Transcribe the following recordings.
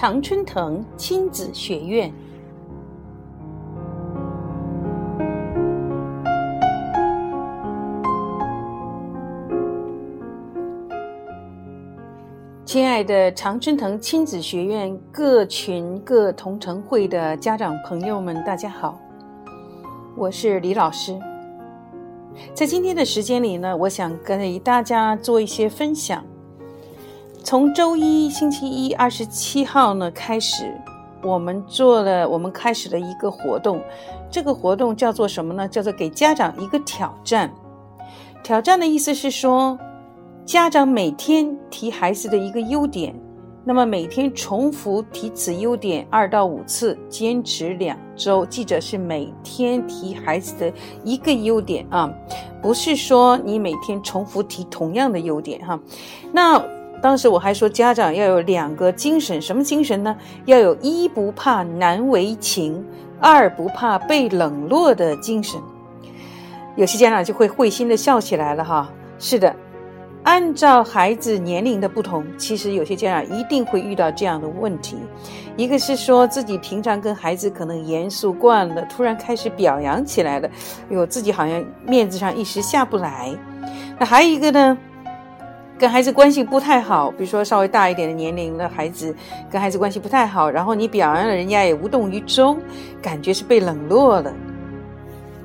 常春藤亲子学院。亲爱的常春藤亲子学院各群各同城会的家长朋友们，大家好，我是李老师。在今天的时间里呢，我想跟大家做一些分享。从周一星期一二十七号呢开始，我们做了，我们开始了一个活动。这个活动叫做什么呢？叫做给家长一个挑战。挑战的意思是说。家长每天提孩子的一个优点，那么每天重复提此优点二到五次，坚持两周。记着是每天提孩子的一个优点啊，不是说你每天重复提同样的优点哈。那当时我还说，家长要有两个精神，什么精神呢？要有一不怕难为情，二不怕被冷落的精神。有些家长就会会心的笑起来了哈。是的。按照孩子年龄的不同，其实有些家长一定会遇到这样的问题。一个是说自己平常跟孩子可能严肃惯了，突然开始表扬起来了，哟，自己好像面子上一时下不来。那还有一个呢，跟孩子关系不太好，比如说稍微大一点的年龄的孩子，跟孩子关系不太好，然后你表扬了人家也无动于衷，感觉是被冷落了。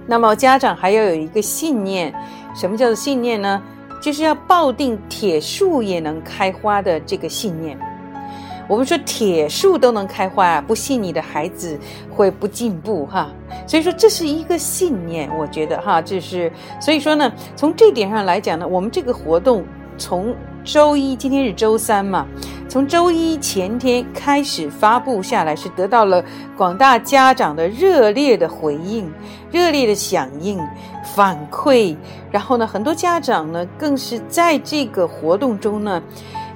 那么家长还要有一个信念，什么叫做信念呢？就是要抱定铁树也能开花的这个信念。我们说铁树都能开花，不信你的孩子会不进步哈。所以说这是一个信念，我觉得哈，这是所以说呢，从这点上来讲呢，我们这个活动从。周一，今天是周三嘛？从周一前天开始发布下来，是得到了广大家长的热烈的回应、热烈的响应、反馈。然后呢，很多家长呢，更是在这个活动中呢，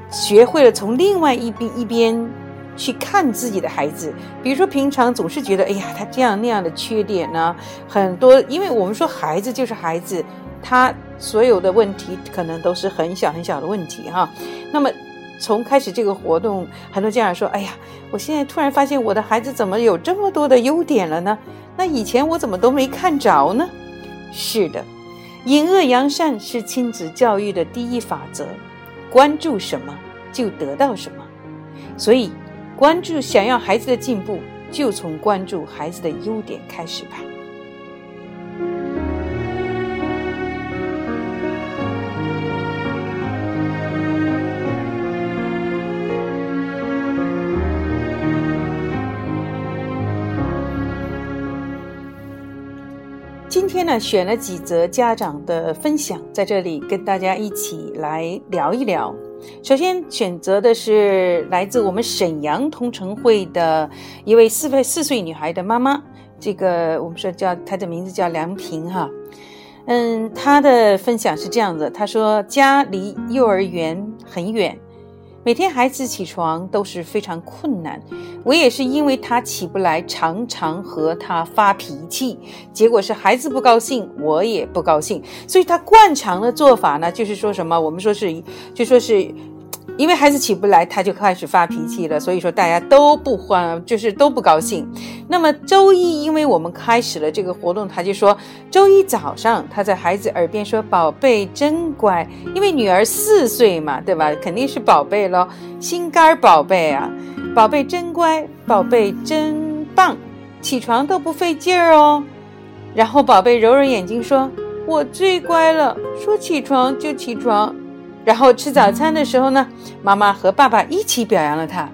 学会了从另外一边一边去看自己的孩子。比如说，平常总是觉得，哎呀，他这样那样的缺点呢，很多。因为我们说，孩子就是孩子。他所有的问题可能都是很小很小的问题哈。那么从开始这个活动，很多家长说：“哎呀，我现在突然发现我的孩子怎么有这么多的优点了呢？那以前我怎么都没看着呢？”是的，隐恶扬善是亲子教育的第一法则，关注什么就得到什么。所以，关注想要孩子的进步，就从关注孩子的优点开始吧。呢，选了几则家长的分享，在这里跟大家一起来聊一聊。首先选择的是来自我们沈阳同城会的一位四岁四岁女孩的妈妈，这个我们说叫她的名字叫梁平哈。嗯，她的分享是这样的，她说家离幼儿园很远。每天孩子起床都是非常困难，我也是因为他起不来，常常和他发脾气，结果是孩子不高兴，我也不高兴，所以他惯常的做法呢，就是说什么，我们说是，就说是。因为孩子起不来，他就开始发脾气了，所以说大家都不欢，就是都不高兴。那么周一，因为我们开始了这个活动，他就说周一早上他在孩子耳边说：“宝贝真乖。”因为女儿四岁嘛，对吧？肯定是宝贝咯，心肝宝贝啊，宝贝真乖，宝贝真棒，起床都不费劲儿哦。然后宝贝揉揉眼睛说：“我最乖了，说起床就起床。”然后吃早餐的时候呢，妈妈和爸爸一起表扬了他。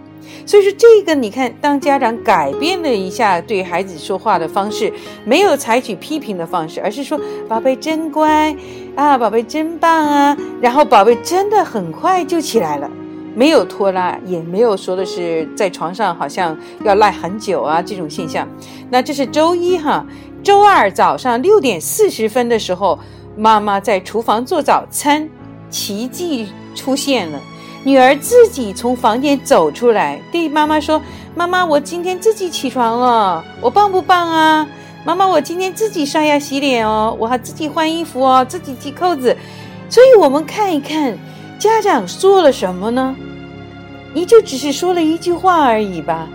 所以说，这个你看，当家长改变了一下对孩子说话的方式，没有采取批评的方式，而是说“宝贝真乖啊，宝贝真棒啊”，然后宝贝真的很快就起来了，没有拖拉，也没有说的是在床上好像要赖很久啊这种现象。那这是周一哈，周二早上六点四十分的时候，妈妈在厨房做早餐。奇迹出现了，女儿自己从房间走出来，对妈妈说：“妈妈，我今天自己起床了，我棒不棒啊？妈妈，我今天自己刷牙洗脸哦，我还自己换衣服哦，自己系扣子。”所以，我们看一看家长做了什么呢？你就只是说了一句话而已吧，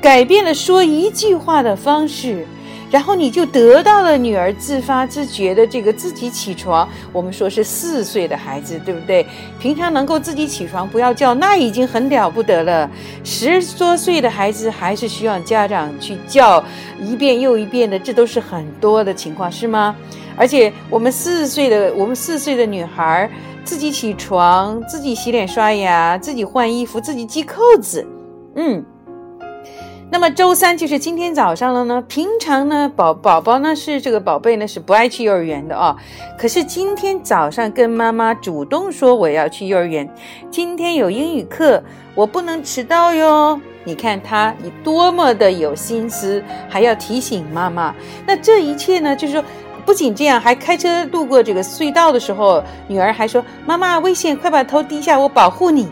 改变了说一句话的方式。然后你就得到了女儿自发自觉的这个自己起床。我们说是四岁的孩子，对不对？平常能够自己起床不要叫，那已经很了不得了。十多岁的孩子还是需要家长去叫一遍又一遍的，这都是很多的情况，是吗？而且我们四岁的我们四岁的女孩自己起床，自己洗脸刷牙，自己换衣服，自己系扣子，嗯。那么周三就是今天早上了呢。平常呢，宝宝宝呢是这个宝贝呢是不爱去幼儿园的啊。可是今天早上跟妈妈主动说我要去幼儿园，今天有英语课，我不能迟到哟。你看他，你多么的有心思，还要提醒妈妈。那这一切呢，就是说，不仅这样，还开车路过这个隧道的时候，女儿还说：“妈妈危险，快把头低下，我保护你。”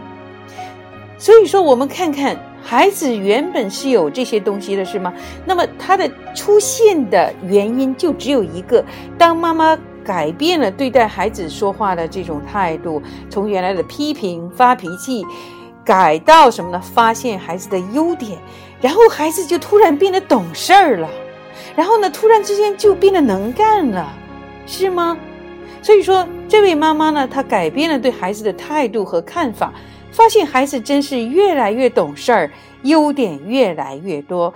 所以说，我们看看。孩子原本是有这些东西的，是吗？那么他的出现的原因就只有一个：当妈妈改变了对待孩子说话的这种态度，从原来的批评、发脾气，改到什么呢？发现孩子的优点，然后孩子就突然变得懂事儿了，然后呢，突然之间就变得能干了，是吗？所以说，这位妈妈呢，她改变了对孩子的态度和看法。发现孩子真是越来越懂事儿，优点越来越多。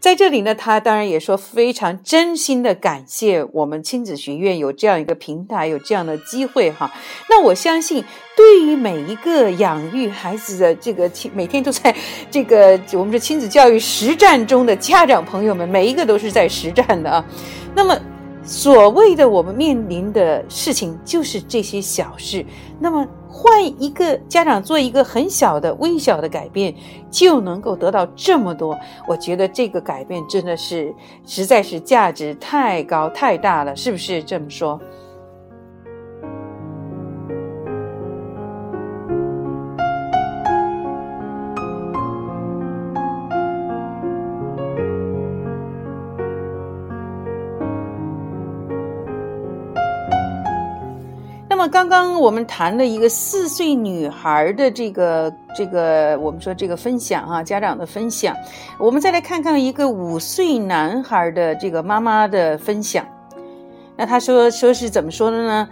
在这里呢，他当然也说非常真心的感谢我们亲子学院有这样一个平台，有这样的机会哈。那我相信，对于每一个养育孩子的这个亲，每天都在这个我们说亲子教育实战中的家长朋友们，每一个都是在实战的啊。那么。所谓的我们面临的事情就是这些小事，那么换一个家长做一个很小的、微小的改变，就能够得到这么多。我觉得这个改变真的是实在是价值太高太大了，是不是这么说？那么刚刚我们谈了一个四岁女孩的这个这个，我们说这个分享啊，家长的分享。我们再来看看一个五岁男孩的这个妈妈的分享。那他说说是怎么说的呢？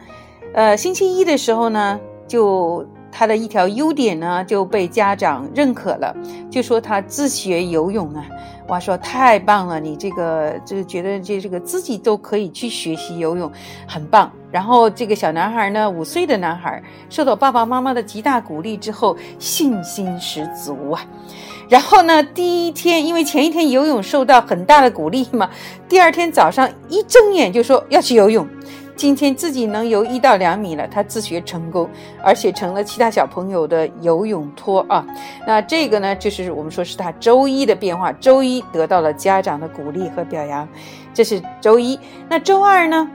呃，星期一的时候呢，就。他的一条优点呢就被家长认可了，就说他自学游泳啊，哇，说太棒了，你这个就觉得这这个自己都可以去学习游泳，很棒。然后这个小男孩呢，五岁的男孩，受到爸爸妈妈的极大鼓励之后，信心十足啊。然后呢，第一天因为前一天游泳受到很大的鼓励嘛，第二天早上一睁眼就说要去游泳。今天自己能游一到两米了，他自学成功，而且成了其他小朋友的游泳托啊。那这个呢，就是我们说是他周一的变化。周一得到了家长的鼓励和表扬，这是周一。那周二呢？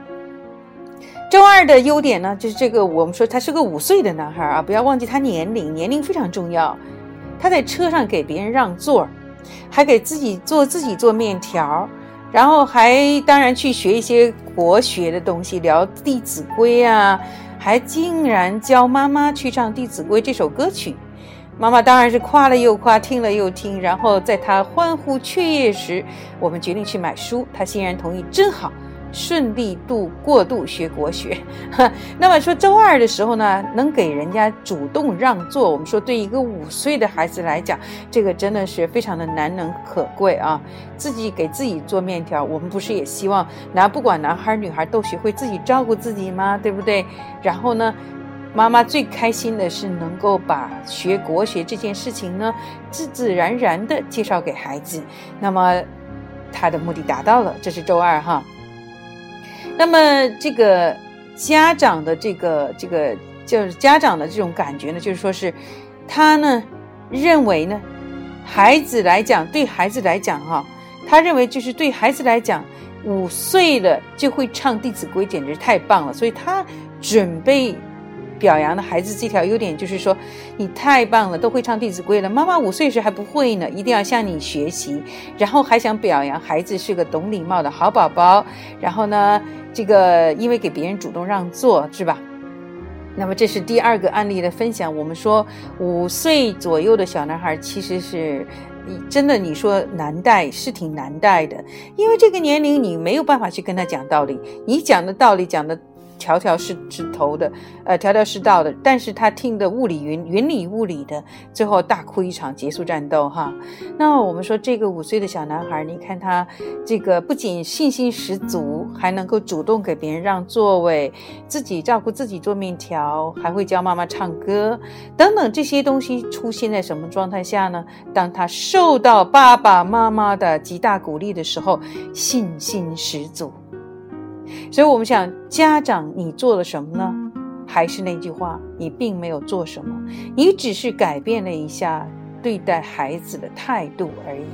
周二的优点呢，就是这个我们说他是个五岁的男孩啊，不要忘记他年龄，年龄非常重要。他在车上给别人让座，还给自己做自己做面条。然后还当然去学一些国学的东西，聊《弟子规》啊，还竟然教妈妈去唱《弟子规》这首歌曲，妈妈当然是夸了又夸，听了又听。然后在她欢呼雀跃时，我们决定去买书，她欣然同意，真好。顺利度过度学国学，那么说周二的时候呢，能给人家主动让座，我们说对一个五岁的孩子来讲，这个真的是非常的难能可贵啊！自己给自己做面条，我们不是也希望男不管男孩女孩都学会自己照顾自己吗？对不对？然后呢，妈妈最开心的是能够把学国学这件事情呢，自自然然的介绍给孩子，那么他的目的达到了。这是周二哈。那么这个家长的这个这个就是家长的这种感觉呢，就是说是他呢认为呢，孩子来讲对孩子来讲哈，他认为就是对孩子来讲，五岁了就会唱《弟子规》，简直太棒了，所以他准备。表扬的孩子这条优点就是说，你太棒了，都会唱《弟子规》了。妈妈五岁时还不会呢，一定要向你学习。然后还想表扬孩子是个懂礼貌的好宝宝。然后呢，这个因为给别人主动让座是吧？那么这是第二个案例的分享。我们说五岁左右的小男孩其实是，真的你说难带是挺难带的，因为这个年龄你没有办法去跟他讲道理，你讲的道理讲的。条条是是头的，呃，条条是道的，但是他听的雾里云云里雾里的，最后大哭一场，结束战斗哈。那我们说这个五岁的小男孩，你看他这个不仅信心十足，还能够主动给别人让座位，自己照顾自己做面条，还会教妈妈唱歌等等这些东西出现在什么状态下呢？当他受到爸爸妈妈的极大鼓励的时候，信心十足。所以，我们想，家长，你做了什么呢？还是那句话，你并没有做什么，你只是改变了一下对待孩子的态度而已。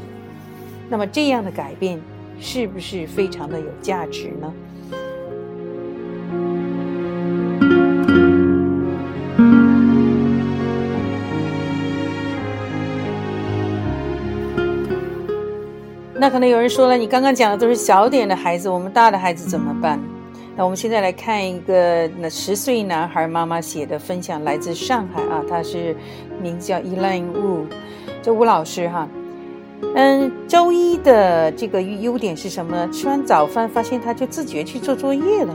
那么，这样的改变是不是非常的有价值呢？可能有人说了，你刚刚讲的都是小点的孩子，我们大的孩子怎么办？那我们现在来看一个那十岁男孩妈妈写的分享，来自上海啊，他是名字叫 Elaine Wu，这吴老师哈，嗯，周一的这个优点是什么呢？吃完早饭发现他就自觉去做作业了，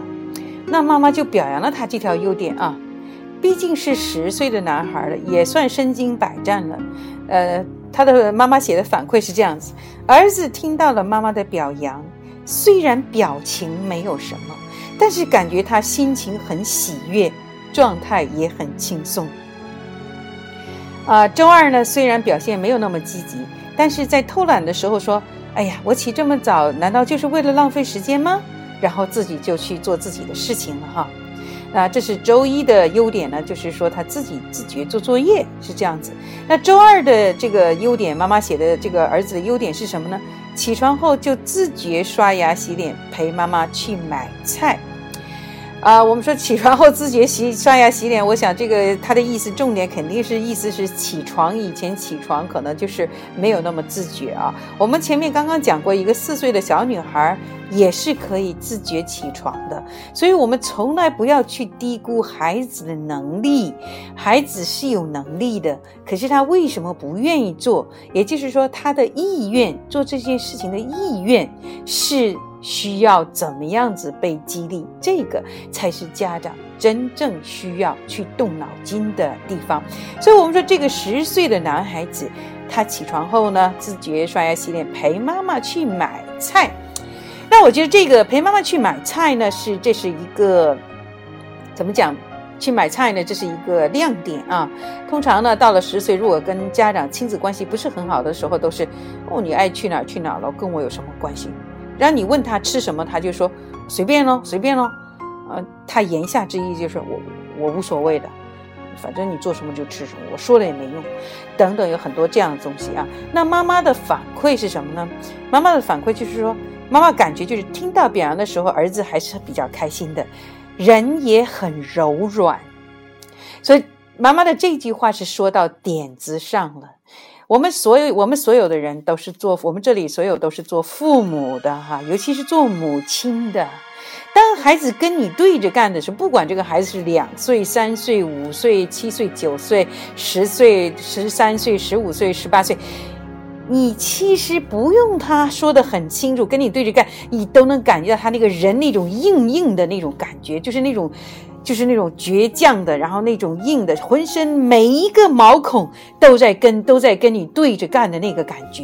那妈妈就表扬了他这条优点啊，毕竟是十岁的男孩了，也算身经百战了，呃。他的妈妈写的反馈是这样子：儿子听到了妈妈的表扬，虽然表情没有什么，但是感觉他心情很喜悦，状态也很轻松。啊，周二呢，虽然表现没有那么积极，但是在偷懒的时候说：“哎呀，我起这么早，难道就是为了浪费时间吗？”然后自己就去做自己的事情了哈。啊，这是周一的优点呢，就是说他自己自觉做作业是这样子。那周二的这个优点，妈妈写的这个儿子的优点是什么呢？起床后就自觉刷牙洗脸，陪妈妈去买菜。啊，我们说起床后自觉洗刷牙洗脸，我想这个他的意思重点肯定是意思是起床以前起床可能就是没有那么自觉啊。我们前面刚刚讲过一个四岁的小女孩也是可以自觉起床的，所以我们从来不要去低估孩子的能力，孩子是有能力的，可是他为什么不愿意做？也就是说他的意愿做这件事情的意愿是。需要怎么样子被激励？这个才是家长真正需要去动脑筋的地方。所以，我们说这个十岁的男孩子，他起床后呢，自觉刷牙洗脸，陪妈妈去买菜。那我觉得这个陪妈妈去买菜呢，是这是一个怎么讲？去买菜呢，这是一个亮点啊。通常呢，到了十岁，如果跟家长亲子关系不是很好的时候，都是哦，你爱去哪儿去哪儿了，跟我有什么关系？然后你问他吃什么，他就说随便咯，随便咯。呃，他言下之意就是我我无所谓的，反正你做什么就吃什么，我说了也没用，等等，有很多这样的东西啊。那妈妈的反馈是什么呢？妈妈的反馈就是说，妈妈感觉就是听到表扬的时候，儿子还是比较开心的，人也很柔软。所以妈妈的这句话是说到点子上了。我们所有，我们所有的人都是做，我们这里所有都是做父母的哈，尤其是做母亲的。当孩子跟你对着干的时候，不管这个孩子是两岁、三岁、五岁、七岁、九岁、十岁、十三岁、十五岁、十八岁，你其实不用他说的很清楚，跟你对着干，你都能感觉到他那个人那种硬硬的那种感觉，就是那种。就是那种倔强的，然后那种硬的，浑身每一个毛孔都在跟都在跟你对着干的那个感觉。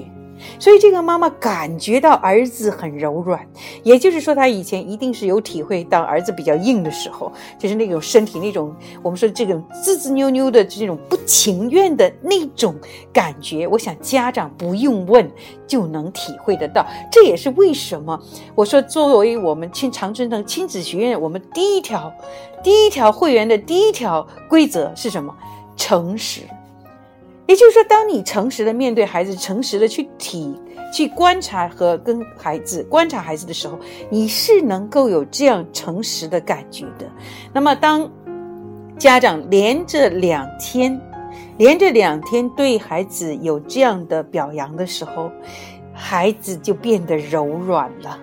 所以这个妈妈感觉到儿子很柔软，也就是说，她以前一定是有体会到儿子比较硬的时候，就是那种身体那种我们说这种滋滋扭扭的这种不情愿的那种感觉。我想家长不用问就能体会得到。这也是为什么我说，作为我们亲长春藤亲子学院，我们第一条第一条会员的第一条规则是什么？诚实。也就是说，当你诚实的面对孩子，诚实的去体、去观察和跟孩子观察孩子的时候，你是能够有这样诚实的感觉的。那么，当家长连着两天、连着两天对孩子有这样的表扬的时候，孩子就变得柔软了。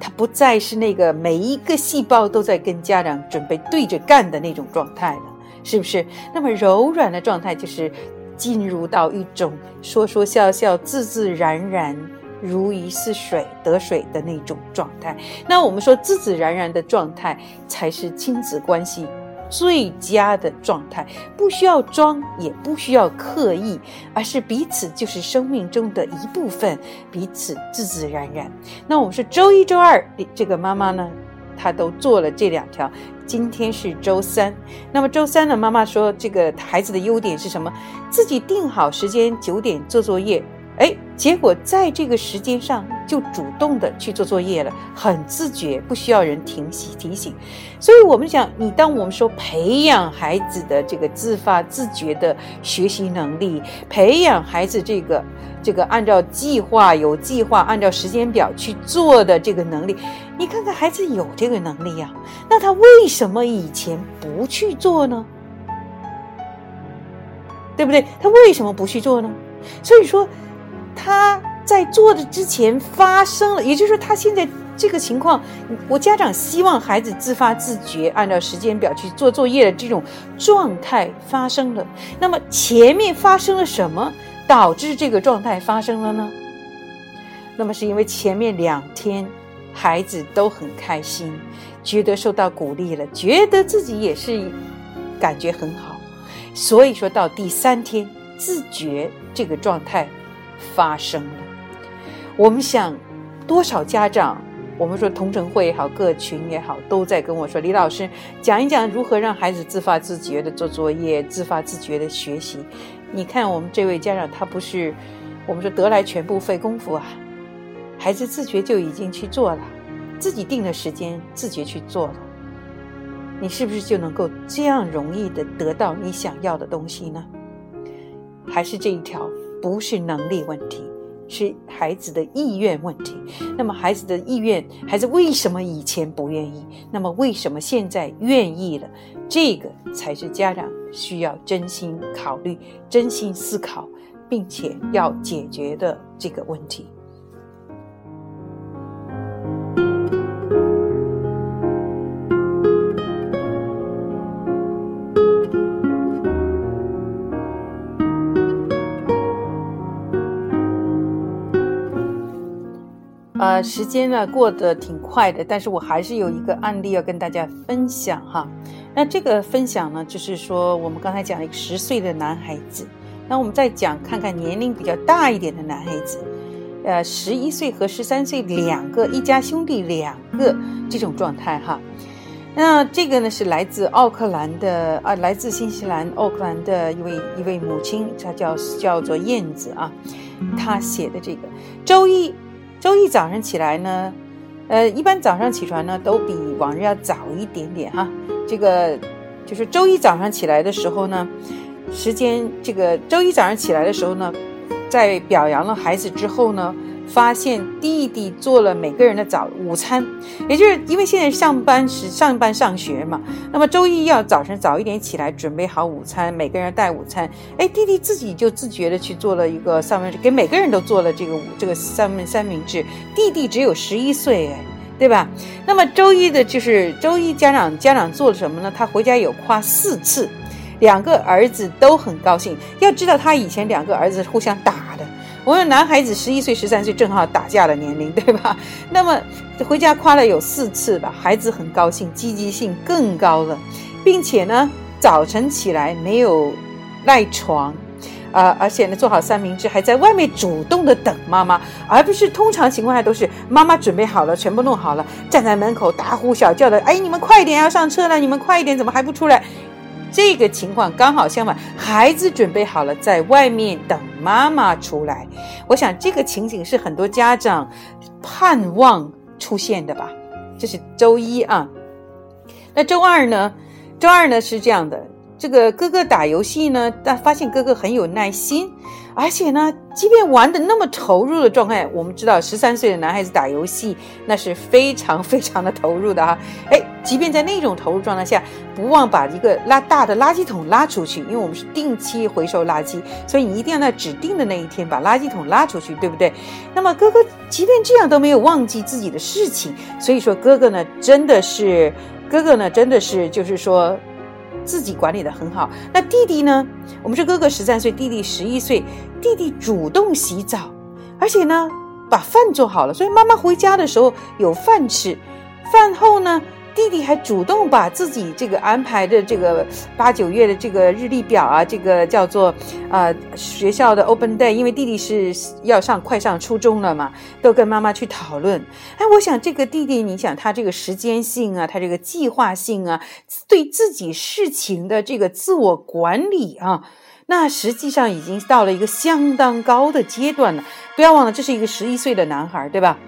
他不再是那个每一个细胞都在跟家长准备对着干的那种状态了，是不是？那么柔软的状态就是进入到一种说说笑笑、自自然然、如鱼似水得水的那种状态。那我们说自自然然的状态才是亲子关系。最佳的状态，不需要装，也不需要刻意，而是彼此就是生命中的一部分，彼此自自然然。那我们说周一、周二，这个妈妈呢，他都做了这两条。今天是周三，那么周三呢，妈妈说这个孩子的优点是什么？自己定好时间，九点做作业。哎，结果在这个时间上就主动的去做作业了，很自觉，不需要人提醒提醒。所以，我们讲，你当我们说培养孩子的这个自发自觉的学习能力，培养孩子这个这个按照计划有计划按照时间表去做的这个能力，你看看孩子有这个能力呀，那他为什么以前不去做呢？对不对？他为什么不去做呢？所以说。他在做的之前发生了，也就是说，他现在这个情况，我家长希望孩子自发自觉，按照时间表去做作业的这种状态发生了。那么前面发生了什么，导致这个状态发生了呢？那么是因为前面两天孩子都很开心，觉得受到鼓励了，觉得自己也是感觉很好，所以说到第三天自觉这个状态。发生了，我们想，多少家长，我们说同城会也好，各群也好，都在跟我说，李老师讲一讲如何让孩子自发自觉的做作业，自发自觉的学习。你看我们这位家长，他不是我们说得来全不费功夫啊，孩子自觉就已经去做了，自己定的时间自觉去做了，你是不是就能够这样容易的得到你想要的东西呢？还是这一条？不是能力问题，是孩子的意愿问题。那么孩子的意愿，孩子为什么以前不愿意？那么为什么现在愿意了？这个才是家长需要真心考虑、真心思考，并且要解决的这个问题。呃，时间呢过得挺快的，但是我还是有一个案例要跟大家分享哈。那这个分享呢，就是说我们刚才讲了一个十岁的男孩子，那我们再讲看看年龄比较大一点的男孩子，呃，十一岁和十三岁两个一家兄弟两个这种状态哈。那这个呢是来自奥克兰的啊，来自新西兰奥克兰的一位一位母亲，她叫叫做燕子啊，她写的这个周一。周一早上起来呢，呃，一般早上起床呢都比往日要早一点点哈。这个就是周一早上起来的时候呢，时间这个周一早上起来的时候呢，在表扬了孩子之后呢。发现弟弟做了每个人的早午餐，也就是因为现在上班时上班上学嘛，那么周一要早晨早一点起来准备好午餐，每个人带午餐。哎，弟弟自己就自觉的去做了一个三明治，给每个人都做了这个这个三明三明治。弟弟只有十一岁，哎，对吧？那么周一的就是周一家长家长做了什么呢？他回家有夸四次，两个儿子都很高兴。要知道他以前两个儿子互相打。我们男孩子十一岁、十三岁正好打架的年龄，对吧？那么回家夸了有四次吧，孩子很高兴，积极性更高了，并且呢，早晨起来没有赖床，啊，而且呢，做好三明治，还在外面主动的等妈妈，而不是通常情况下都是妈妈准备好了，全部弄好了，站在门口大呼小叫的，哎，你们快一点要上车了，你们快一点，怎么还不出来？这个情况刚好相反，孩子准备好了，在外面等妈妈出来。我想这个情景是很多家长盼望出现的吧。这是周一啊，那周二呢？周二呢是这样的，这个哥哥打游戏呢，但发现哥哥很有耐心，而且呢，即便玩的那么投入的状态，我们知道十三岁的男孩子打游戏那是非常非常的投入的哈。哎，即便在那种投入状态下，不忘把一个拉大的垃圾桶拉出去，因为我们是定期回收垃圾，所以你一定要在指定的那一天把垃圾桶拉出去，对不对？那么哥哥即便这样都没有忘记自己的事情，所以说哥哥呢，真的是哥哥呢，真的是就是说。自己管理的很好。那弟弟呢？我们是哥哥十三岁，弟弟十一岁。弟弟主动洗澡，而且呢，把饭做好了，所以妈妈回家的时候有饭吃。饭后呢？弟弟还主动把自己这个安排的这个八九月的这个日历表啊，这个叫做啊学校的 Open Day，因为弟弟是要上快上初中了嘛，都跟妈妈去讨论。哎，我想这个弟弟，你想他这个时间性啊，他这个计划性啊，对自己事情的这个自我管理啊，那实际上已经到了一个相当高的阶段了。不要忘了，这是一个十一岁的男孩，对吧？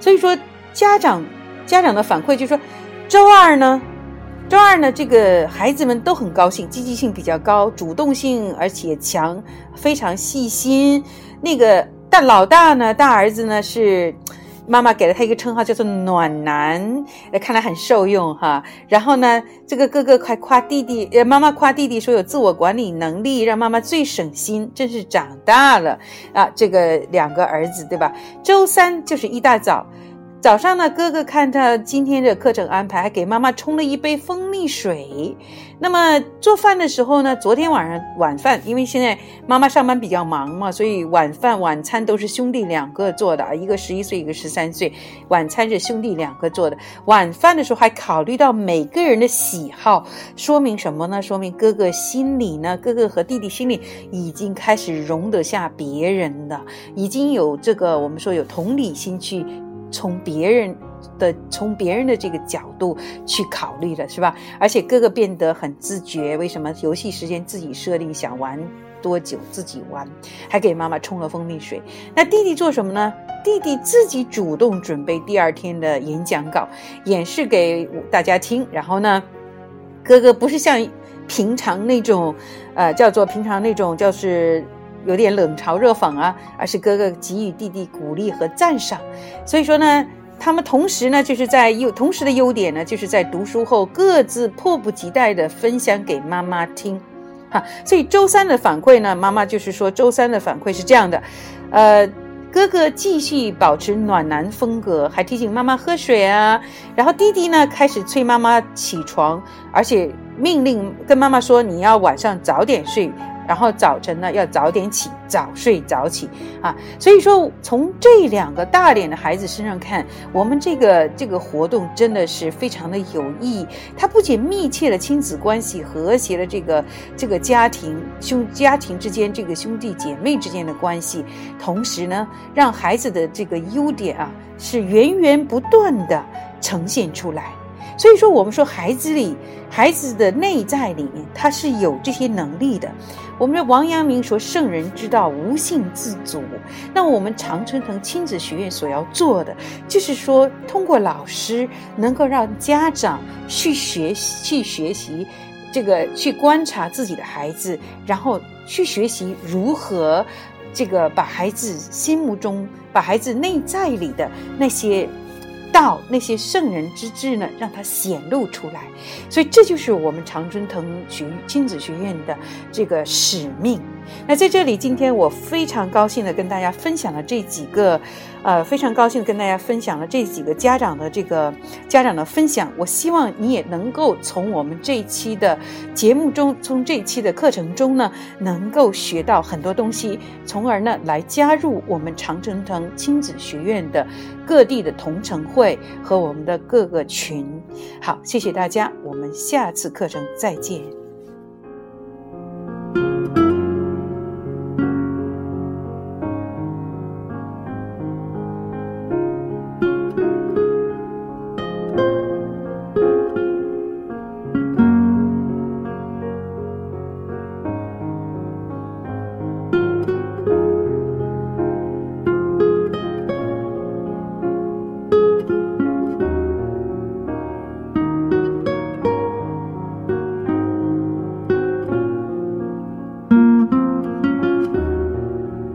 所以说家长。家长的反馈就说，周二呢，周二呢，这个孩子们都很高兴，积极性比较高，主动性而且强，非常细心。那个大老大呢，大儿子呢是妈妈给了他一个称号，叫做暖男，看来很受用哈。然后呢，这个哥哥还夸弟弟，呃，妈妈夸弟弟说有自我管理能力，让妈妈最省心，真是长大了啊。这个两个儿子对吧？周三就是一大早。早上呢，哥哥看他今天的课程安排，还给妈妈冲了一杯蜂蜜水。那么做饭的时候呢，昨天晚上晚饭，因为现在妈妈上班比较忙嘛，所以晚饭晚餐都是兄弟两个做的啊，一个十一岁，一个十三岁。晚餐是兄弟两个做的。晚饭的时候还考虑到每个人的喜好，说明什么呢？说明哥哥心里呢，哥哥和弟弟心里已经开始容得下别人了，已经有这个我们说有同理心去。从别人的从别人的这个角度去考虑了，是吧？而且哥哥变得很自觉，为什么？游戏时间自己设定，想玩多久自己玩，还给妈妈冲了蜂蜜水。那弟弟做什么呢？弟弟自己主动准备第二天的演讲稿，演示给大家听。然后呢，哥哥不是像平常那种，呃，叫做平常那种，就是。有点冷嘲热讽啊，而是哥哥给予弟弟鼓励和赞赏。所以说呢，他们同时呢，就是在优同时的优点呢，就是在读书后各自迫不及待的分享给妈妈听。哈，所以周三的反馈呢，妈妈就是说周三的反馈是这样的，呃，哥哥继续保持暖男风格，还提醒妈妈喝水啊。然后弟弟呢，开始催妈妈起床，而且命令跟妈妈说，你要晚上早点睡。然后早晨呢，要早点起，早睡早起啊。所以说，从这两个大点的孩子身上看，我们这个这个活动真的是非常的有意义。它不仅密切了亲子关系，和谐了这个这个家庭兄家庭之间这个兄弟姐妹之间的关系，同时呢，让孩子的这个优点啊，是源源不断的呈现出来。所以说，我们说孩子里，孩子的内在里面，他是有这些能力的。我们的王阳明说：“圣人之道，无性自主。”那我们常春藤亲子学院所要做的，就是说，通过老师能够让家长去学习，去学习这个，去观察自己的孩子，然后去学习如何这个把孩子心目中、把孩子内在里的那些。到那些圣人之志呢，让它显露出来，所以这就是我们常春藤学亲子学院的这个使命。那在这里，今天我非常高兴的跟大家分享了这几个。呃，非常高兴跟大家分享了这几个家长的这个家长的分享。我希望你也能够从我们这一期的节目中，从这一期的课程中呢，能够学到很多东西，从而呢来加入我们长城藤亲子学院的各地的同城会和我们的各个群。好，谢谢大家，我们下次课程再见。